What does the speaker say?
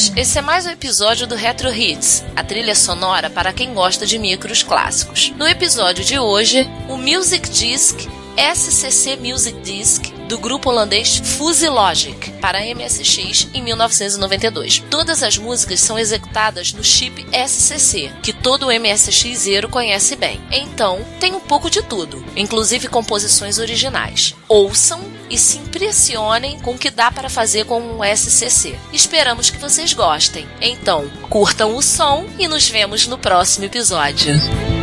amigos, esse é mais um episódio do Retro Hits, a trilha sonora para quem gosta de micros clássicos. No episódio de hoje, o Music Disc SCC Music Disc do grupo holandês Fuzzy Para MSX em 1992. Todas as músicas são executadas no chip SCC, que todo MSXero conhece bem. Então, tem um pouco de tudo, inclusive composições originais. Ouçam e se impressionem com o que dá para fazer com um SCC. Esperamos que vocês gostem. Então, curtam o som e nos vemos no próximo episódio.